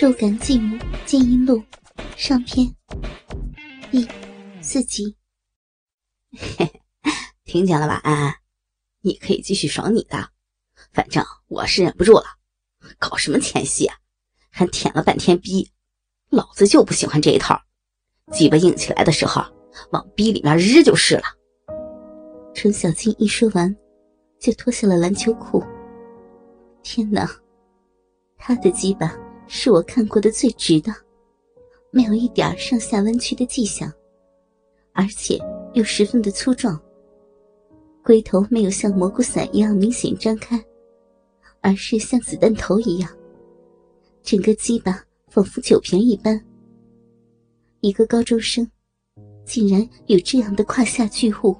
肉感继母剑音录上篇第四集。嘿嘿，听见了吧，安安，你可以继续爽你的，反正我是忍不住了。搞什么前戏啊？还舔了半天逼，老子就不喜欢这一套。鸡巴硬起来的时候，往逼里面日就是了。程小静一说完，就脱下了篮球裤。天哪，他的鸡巴是我看过的最直的，没有一点上下弯曲的迹象，而且又十分的粗壮。龟头没有像蘑菇伞一样明显张开，而是像子弹头一样，整个鸡巴仿佛酒瓶一般。一个高中生，竟然有这样的胯下巨物。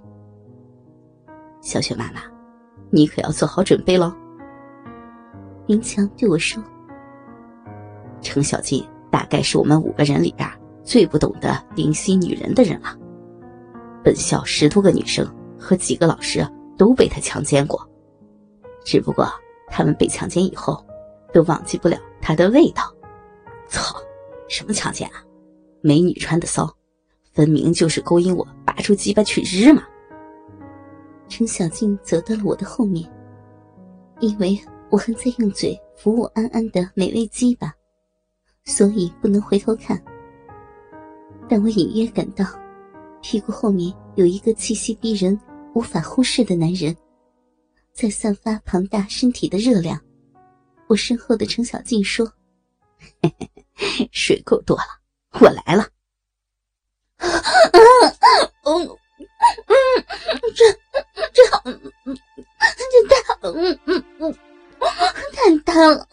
小雪妈妈，你可要做好准备喽。明强对我说：“程小静大概是我们五个人里边最不懂得怜惜女人的人了。本校十多个女生和几个老师都被她强奸过，只不过他们被强奸以后，都忘记不了她的味道。操，什么强奸啊？美女穿的骚，分明就是勾引我拔出鸡巴去日嘛！”程小静走到了我的后面，因为。我还在用嘴服务安安的美味鸡巴，所以不能回头看。但我隐约感到，屁股后面有一个气息逼人、无法忽视的男人，在散发庞大身体的热量。我身后的程小静说：“，水够多了，我来了。”嗯嗯，这这好，这太好，嗯嗯嗯。太大了，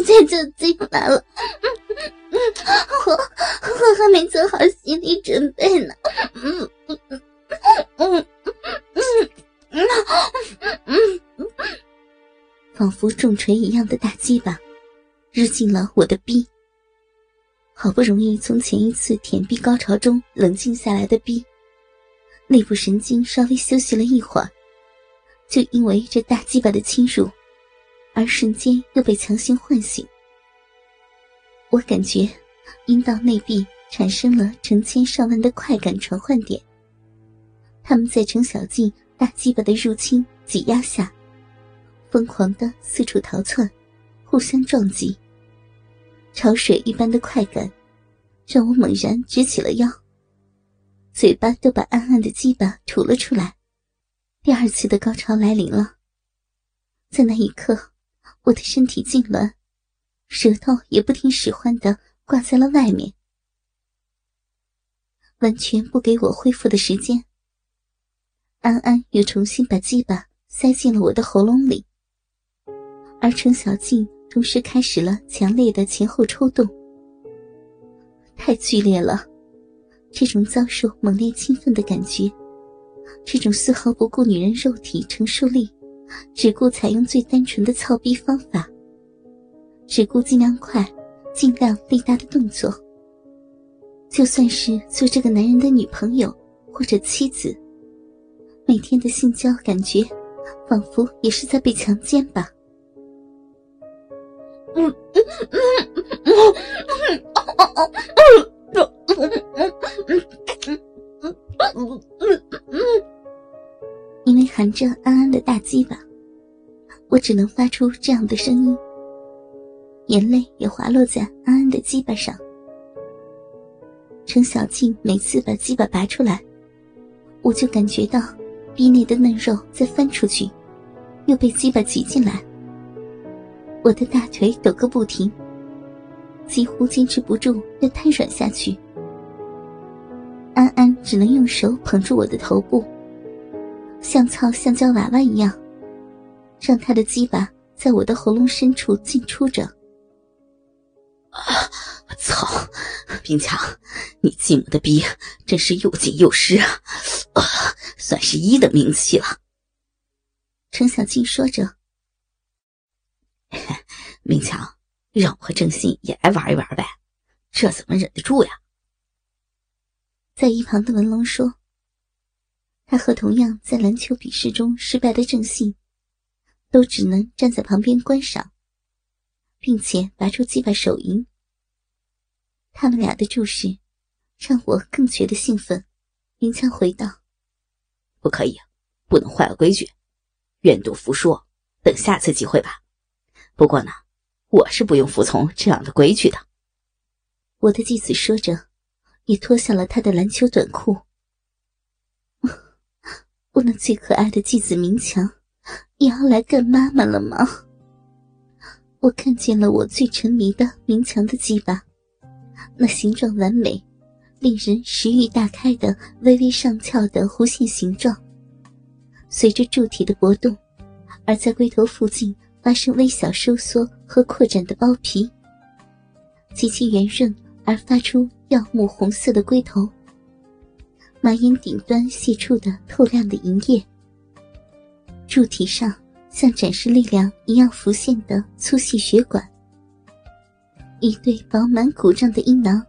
直接就进来了。我我还没做好心理准备呢。嗯嗯嗯嗯嗯，仿佛重锤一样的大鸡巴，日进了我的逼。好不容易从前一次舔逼高潮中冷静下来的逼，内部神经稍微休息了一会儿，就因为这大鸡巴的侵入。而瞬间又被强行唤醒，我感觉阴道内壁产生了成千上万的快感传唤点，他们在程小静大鸡巴的入侵挤压下，疯狂的四处逃窜，互相撞击。潮水一般的快感，让我猛然直起了腰，嘴巴都把暗暗的鸡巴吐了出来。第二次的高潮来临了，在那一刻。我的身体痉挛，舌头也不听使唤的挂在了外面，完全不给我恢复的时间。安安又重新把鸡巴塞进了我的喉咙里，而程小静同时开始了强烈的前后抽动，太剧烈了！这种遭受猛烈兴奋的感觉，这种丝毫不顾女人肉体承受力。只顾采用最单纯的操逼方法，只顾尽量快、尽量力大的动作。就算是做这个男人的女朋友或者妻子，每天的性交感觉，仿佛也是在被强奸吧。嗯嗯嗯嗯嗯嗯嗯嗯嗯因为含着安安的大鸡巴，我只能发出这样的声音。眼泪也滑落在安安的鸡巴上。程小静每次把鸡巴拔出来，我就感觉到逼内的嫩肉在翻出去，又被鸡巴挤进来。我的大腿抖个不停，几乎坚持不住要瘫软下去。安安只能用手捧住我的头部。像操橡胶娃娃一样，让他的鸡巴在我的喉咙深处进出着。啊！操！冰强，你继母的逼真是又紧又湿啊！啊，算是一等名器了。程小静说着。明强，让我和郑信也来玩一玩呗，这怎么忍得住呀？在一旁的文龙说。他和同样在篮球比试中失败的郑信，都只能站在旁边观赏，并且拔出鸡巴手淫。他们俩的注视，让我更觉得兴奋。林强回道：“不可以，不能坏了规矩，愿赌服输，等下次机会吧。不过呢，我是不用服从这样的规矩的。”我的继子说着，也脱下了他的篮球短裤。那最可爱的继子明强，也要来干妈妈了吗？我看见了我最沉迷的明强的鸡巴，那形状完美，令人食欲大开的微微上翘的弧线形状，随着柱体的搏动，而在龟头附近发生微小收缩和扩展的包皮，极其圆润而发出耀目红色的龟头，马眼顶端泄出的透亮的银液，柱体上。像展示力量一样浮现的粗细血管，一对饱满鼓胀的阴囊，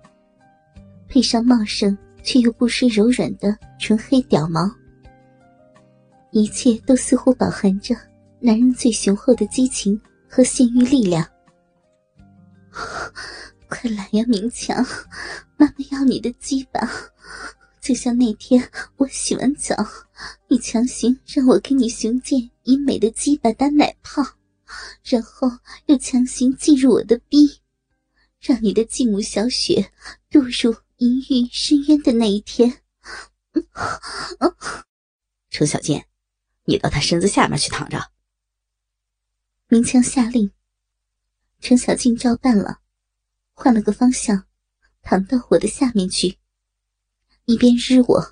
配上茂盛却又不失柔软的纯黑屌毛，一切都似乎饱含着男人最雄厚的激情和性欲力量。快来呀，明强，妈妈要你的鸡巴！就像那天我洗完澡，你强行让我给你雄健以美的鸡巴打奶泡，然后又强行进入我的逼，让你的继母小雪堕入淫欲深渊的那一天。程小健，你到他身子下面去躺着。明强下令，程小静照办了，换了个方向，躺到我的下面去。一边日我，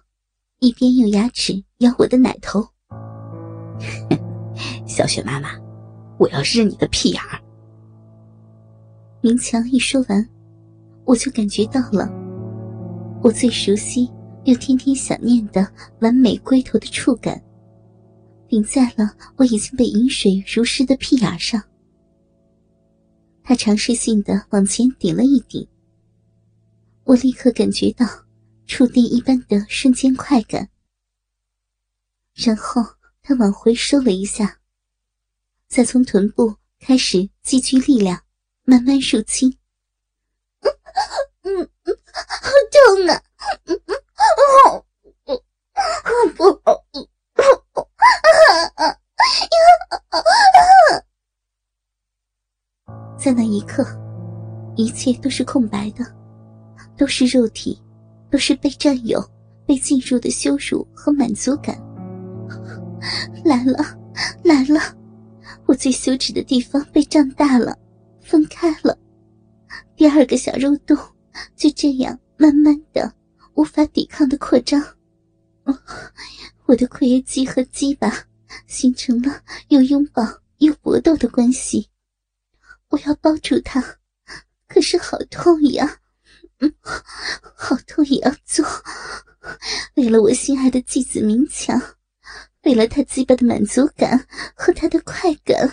一边用牙齿咬我的奶头。小雪妈妈，我要日你的屁眼儿！明强一说完，我就感觉到了我最熟悉又天天想念的完美龟头的触感，顶在了我已经被饮水如湿的屁眼上。他尝试性的往前顶了一顶，我立刻感觉到。触电一般的瞬间快感，然后他往回收了一下，再从臀部开始积聚力量，慢慢入侵。嗯嗯嗯，好痛啊！嗯嗯，好，好不好？在那一刻，一切都是空白的，都是肉体。都是被占有、被进入的羞辱和满足感。来了，来了！我最羞耻的地方被胀大了，分开了。第二个小肉洞就这样慢慢的、无法抵抗的扩张。我的括约肌和鸡巴形成了又拥抱又搏斗的关系。我要抱住他，可是好痛呀！嗯，好痛也要做，为了我心爱的继子明强，为了他鸡巴的满足感和他的快感。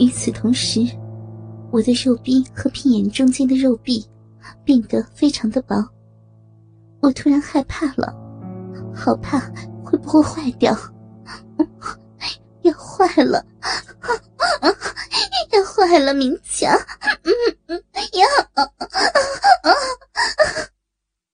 与此同时，我的肉壁和屁眼中间的肉壁变得非常的薄，我突然害怕了，好怕会不会坏掉，要坏了。要坏了，明强，嗯嗯要啊，啊啊啊！